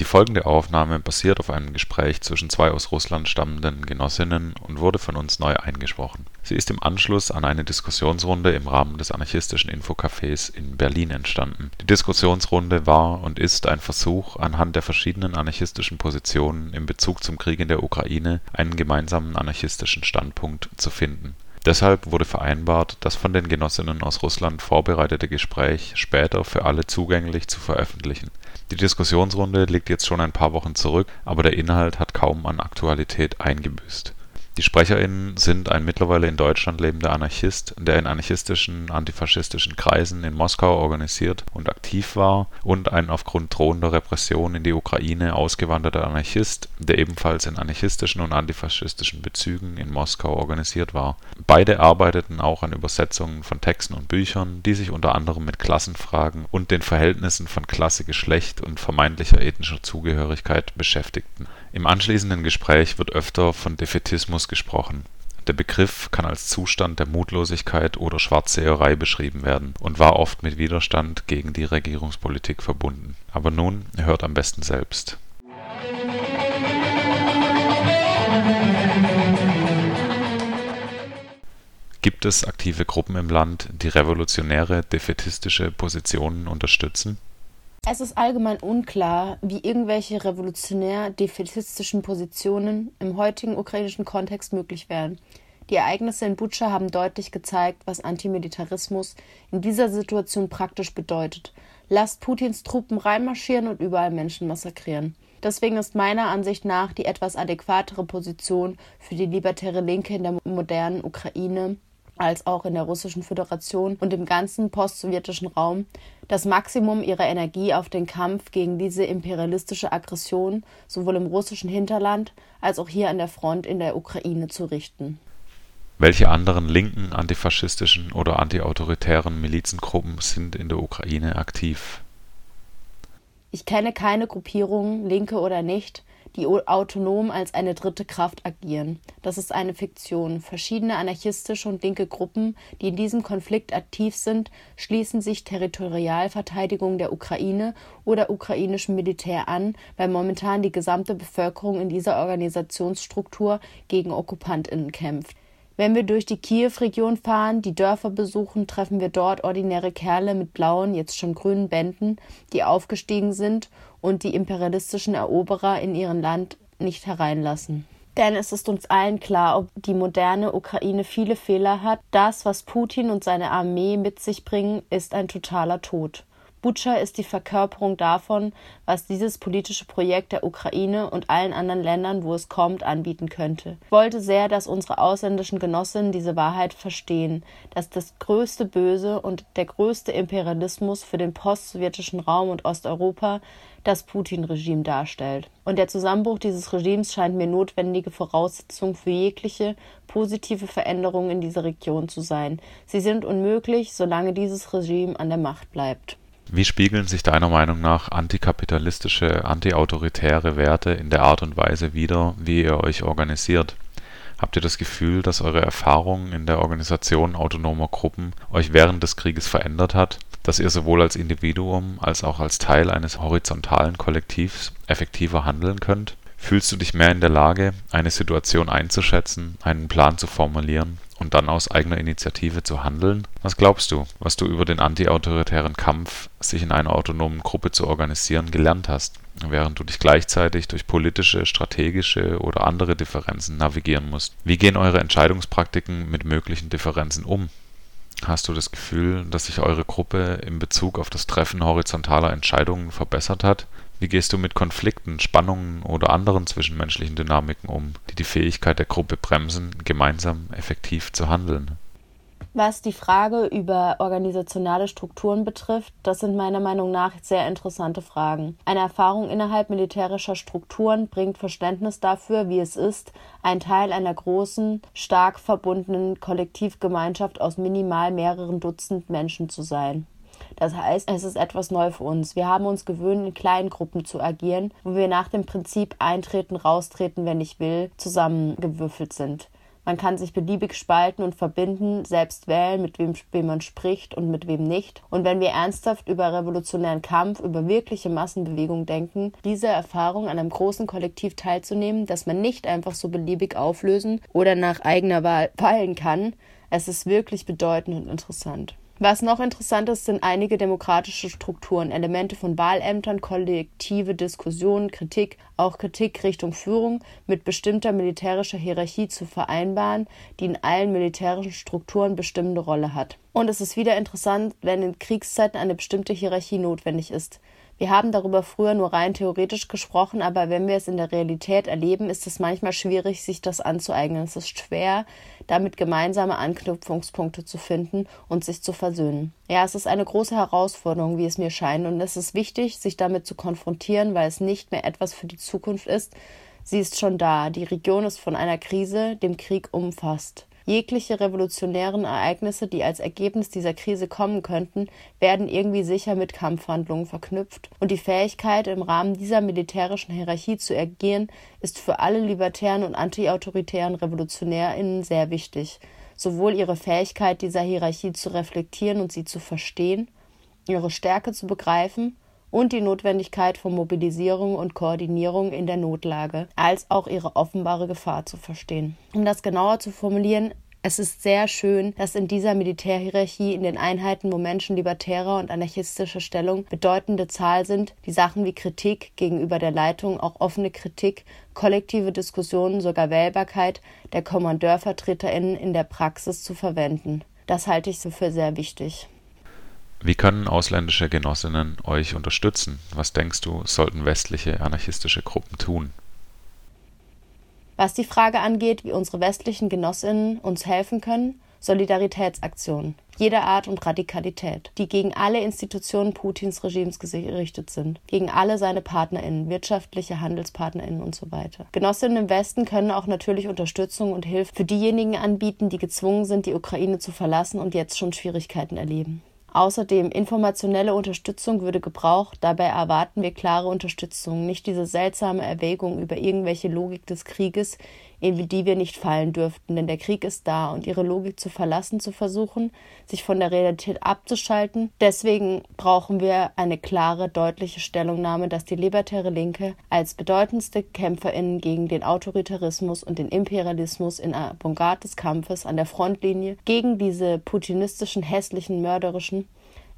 Die folgende Aufnahme basiert auf einem Gespräch zwischen zwei aus Russland stammenden Genossinnen und wurde von uns neu eingesprochen. Sie ist im Anschluss an eine Diskussionsrunde im Rahmen des anarchistischen Infocafés in Berlin entstanden. Die Diskussionsrunde war und ist ein Versuch, anhand der verschiedenen anarchistischen Positionen in Bezug zum Krieg in der Ukraine einen gemeinsamen anarchistischen Standpunkt zu finden. Deshalb wurde vereinbart, das von den Genossinnen aus Russland vorbereitete Gespräch später für alle zugänglich zu veröffentlichen. Die Diskussionsrunde liegt jetzt schon ein paar Wochen zurück, aber der Inhalt hat kaum an Aktualität eingebüßt. Die SprecherInnen sind ein mittlerweile in Deutschland lebender Anarchist, der in anarchistischen, antifaschistischen Kreisen in Moskau organisiert und aktiv war, und ein aufgrund drohender Repression in die Ukraine ausgewanderter Anarchist, der ebenfalls in anarchistischen und antifaschistischen Bezügen in Moskau organisiert war. Beide arbeiteten auch an Übersetzungen von Texten und Büchern, die sich unter anderem mit Klassenfragen und den Verhältnissen von Klasse, Geschlecht und vermeintlicher ethnischer Zugehörigkeit beschäftigten. Im anschließenden Gespräch wird öfter von Defätismus gesprochen. Der Begriff kann als Zustand der Mutlosigkeit oder Schwarzseherei beschrieben werden und war oft mit Widerstand gegen die Regierungspolitik verbunden. Aber nun hört am besten selbst. Gibt es aktive Gruppen im Land, die revolutionäre, defätistische Positionen unterstützen? Es ist allgemein unklar, wie irgendwelche revolutionär-defätistischen Positionen im heutigen ukrainischen Kontext möglich wären. Die Ereignisse in Butscha haben deutlich gezeigt, was Antimilitarismus in dieser Situation praktisch bedeutet. Lasst Putins Truppen reinmarschieren und überall Menschen massakrieren. Deswegen ist meiner Ansicht nach die etwas adäquatere Position für die libertäre Linke in der modernen Ukraine als auch in der Russischen Föderation und im ganzen postsowjetischen Raum das Maximum ihrer Energie auf den Kampf gegen diese imperialistische Aggression sowohl im russischen Hinterland als auch hier an der Front in der Ukraine zu richten. Welche anderen linken, antifaschistischen oder antiautoritären Milizengruppen sind in der Ukraine aktiv? Ich kenne keine Gruppierungen, linke oder nicht, die autonom als eine dritte Kraft agieren. Das ist eine Fiktion. Verschiedene anarchistische und linke Gruppen, die in diesem Konflikt aktiv sind, schließen sich Territorialverteidigung der Ukraine oder ukrainischem Militär an, weil momentan die gesamte Bevölkerung in dieser Organisationsstruktur gegen Okkupantinnen kämpft. Wenn wir durch die Kiew-Region fahren, die Dörfer besuchen, treffen wir dort ordinäre Kerle mit blauen, jetzt schon grünen Bänden, die aufgestiegen sind und die imperialistischen Eroberer in ihren Land nicht hereinlassen. Denn es ist uns allen klar, ob die moderne Ukraine viele Fehler hat. Das, was Putin und seine Armee mit sich bringen, ist ein totaler Tod. Butscha ist die Verkörperung davon, was dieses politische Projekt der Ukraine und allen anderen Ländern, wo es kommt, anbieten könnte. Ich wollte sehr, dass unsere ausländischen Genossinnen diese Wahrheit verstehen, dass das größte Böse und der größte Imperialismus für den postsowjetischen Raum und Osteuropa das Putin-Regime darstellt. Und der Zusammenbruch dieses Regimes scheint mir notwendige Voraussetzung für jegliche positive Veränderungen in dieser Region zu sein. Sie sind unmöglich, solange dieses Regime an der Macht bleibt. Wie spiegeln sich deiner Meinung nach antikapitalistische, antiautoritäre Werte in der Art und Weise wider, wie ihr euch organisiert? Habt ihr das Gefühl, dass eure Erfahrung in der Organisation autonomer Gruppen euch während des Krieges verändert hat, dass ihr sowohl als Individuum als auch als Teil eines horizontalen Kollektivs effektiver handeln könnt? Fühlst du dich mehr in der Lage, eine Situation einzuschätzen, einen Plan zu formulieren und dann aus eigener Initiative zu handeln? Was glaubst du, was du über den antiautoritären Kampf, sich in einer autonomen Gruppe zu organisieren, gelernt hast, während du dich gleichzeitig durch politische, strategische oder andere Differenzen navigieren musst? Wie gehen eure Entscheidungspraktiken mit möglichen Differenzen um? Hast du das Gefühl, dass sich eure Gruppe in Bezug auf das Treffen horizontaler Entscheidungen verbessert hat? Wie gehst du mit Konflikten, Spannungen oder anderen zwischenmenschlichen Dynamiken um, die die Fähigkeit der Gruppe bremsen, gemeinsam effektiv zu handeln? Was die Frage über organisationale Strukturen betrifft, das sind meiner Meinung nach sehr interessante Fragen. Eine Erfahrung innerhalb militärischer Strukturen bringt Verständnis dafür, wie es ist, ein Teil einer großen, stark verbundenen Kollektivgemeinschaft aus minimal mehreren Dutzend Menschen zu sein. Das heißt, es ist etwas neu für uns. Wir haben uns gewöhnt, in kleinen Gruppen zu agieren, wo wir nach dem Prinzip eintreten, raustreten, wenn ich will, zusammengewürfelt sind. Man kann sich beliebig spalten und verbinden, selbst wählen, mit wem, wem man spricht und mit wem nicht. Und wenn wir ernsthaft über revolutionären Kampf, über wirkliche Massenbewegung denken, diese Erfahrung an einem großen Kollektiv teilzunehmen, das man nicht einfach so beliebig auflösen oder nach eigener Wahl fallen kann, es ist wirklich bedeutend und interessant. Was noch interessant ist, sind einige demokratische Strukturen, Elemente von Wahlämtern, kollektive Diskussionen, Kritik, auch Kritik Richtung Führung mit bestimmter militärischer Hierarchie zu vereinbaren, die in allen militärischen Strukturen bestimmende Rolle hat. Und es ist wieder interessant, wenn in Kriegszeiten eine bestimmte Hierarchie notwendig ist. Wir haben darüber früher nur rein theoretisch gesprochen, aber wenn wir es in der Realität erleben, ist es manchmal schwierig, sich das anzueignen. Es ist schwer, damit gemeinsame Anknüpfungspunkte zu finden und sich zu versöhnen. Ja, es ist eine große Herausforderung, wie es mir scheint, und es ist wichtig, sich damit zu konfrontieren, weil es nicht mehr etwas für die Zukunft ist. Sie ist schon da. Die Region ist von einer Krise, dem Krieg umfasst. Jegliche revolutionären Ereignisse, die als Ergebnis dieser Krise kommen könnten, werden irgendwie sicher mit Kampfhandlungen verknüpft, und die Fähigkeit, im Rahmen dieser militärischen Hierarchie zu agieren, ist für alle libertären und antiautoritären RevolutionärInnen sehr wichtig. Sowohl ihre Fähigkeit, dieser Hierarchie zu reflektieren und sie zu verstehen, ihre Stärke zu begreifen und die Notwendigkeit von Mobilisierung und Koordinierung in der Notlage, als auch ihre offenbare Gefahr zu verstehen. Um das genauer zu formulieren, es ist sehr schön, dass in dieser Militärhierarchie in den Einheiten, wo Menschen libertärer und anarchistischer Stellung bedeutende Zahl sind, die Sachen wie Kritik gegenüber der Leitung, auch offene Kritik, kollektive Diskussionen, sogar Wählbarkeit der Kommandeurvertreterinnen in der Praxis zu verwenden. Das halte ich so für sehr wichtig. Wie können ausländische Genossinnen euch unterstützen? Was denkst du, sollten westliche anarchistische Gruppen tun? Was die Frage angeht, wie unsere westlichen Genossinnen uns helfen können, Solidaritätsaktionen jeder Art und Radikalität, die gegen alle Institutionen Putins Regimes gerichtet sind, gegen alle seine PartnerInnen, wirtschaftliche HandelspartnerInnen und so weiter. Genossinnen im Westen können auch natürlich Unterstützung und Hilfe für diejenigen anbieten, die gezwungen sind, die Ukraine zu verlassen und jetzt schon Schwierigkeiten erleben. Außerdem informationelle Unterstützung würde gebraucht, dabei erwarten wir klare Unterstützung, nicht diese seltsame Erwägung über irgendwelche Logik des Krieges, in die wir nicht fallen dürften, denn der Krieg ist da und ihre Logik zu verlassen zu versuchen, sich von der Realität abzuschalten. Deswegen brauchen wir eine klare, deutliche Stellungnahme, dass die libertäre Linke als bedeutendste Kämpferin gegen den Autoritarismus und den Imperialismus in Avantgarde des Kampfes an der Frontlinie gegen diese putinistischen, hässlichen, mörderischen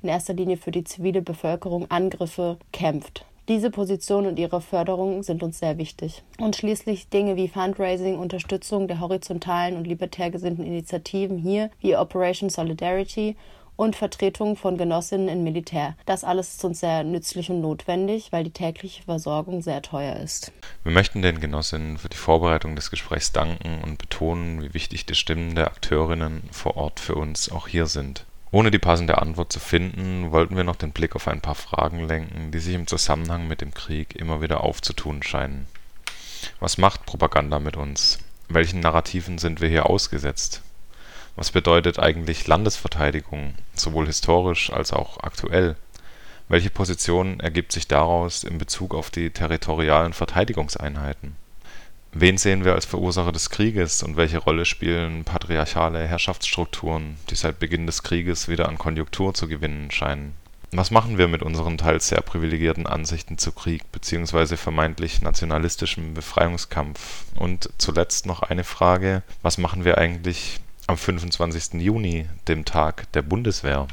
in erster Linie für die zivile Bevölkerung Angriffe kämpft. Diese Position und ihre Förderung sind uns sehr wichtig. Und schließlich Dinge wie Fundraising, Unterstützung der horizontalen und libertär gesinnten Initiativen hier, wie Operation Solidarity und Vertretung von Genossinnen im Militär. Das alles ist uns sehr nützlich und notwendig, weil die tägliche Versorgung sehr teuer ist. Wir möchten den Genossinnen für die Vorbereitung des Gesprächs danken und betonen, wie wichtig die Stimmen der Akteurinnen vor Ort für uns auch hier sind. Ohne die passende Antwort zu finden, wollten wir noch den Blick auf ein paar Fragen lenken, die sich im Zusammenhang mit dem Krieg immer wieder aufzutun scheinen. Was macht Propaganda mit uns? Welchen Narrativen sind wir hier ausgesetzt? Was bedeutet eigentlich Landesverteidigung, sowohl historisch als auch aktuell? Welche Position ergibt sich daraus in Bezug auf die territorialen Verteidigungseinheiten Wen sehen wir als Verursacher des Krieges und welche Rolle spielen patriarchale Herrschaftsstrukturen, die seit Beginn des Krieges wieder an Konjunktur zu gewinnen scheinen? Was machen wir mit unseren teils sehr privilegierten Ansichten zu Krieg bzw. vermeintlich nationalistischem Befreiungskampf? Und zuletzt noch eine Frage, was machen wir eigentlich am 25. Juni, dem Tag der Bundeswehr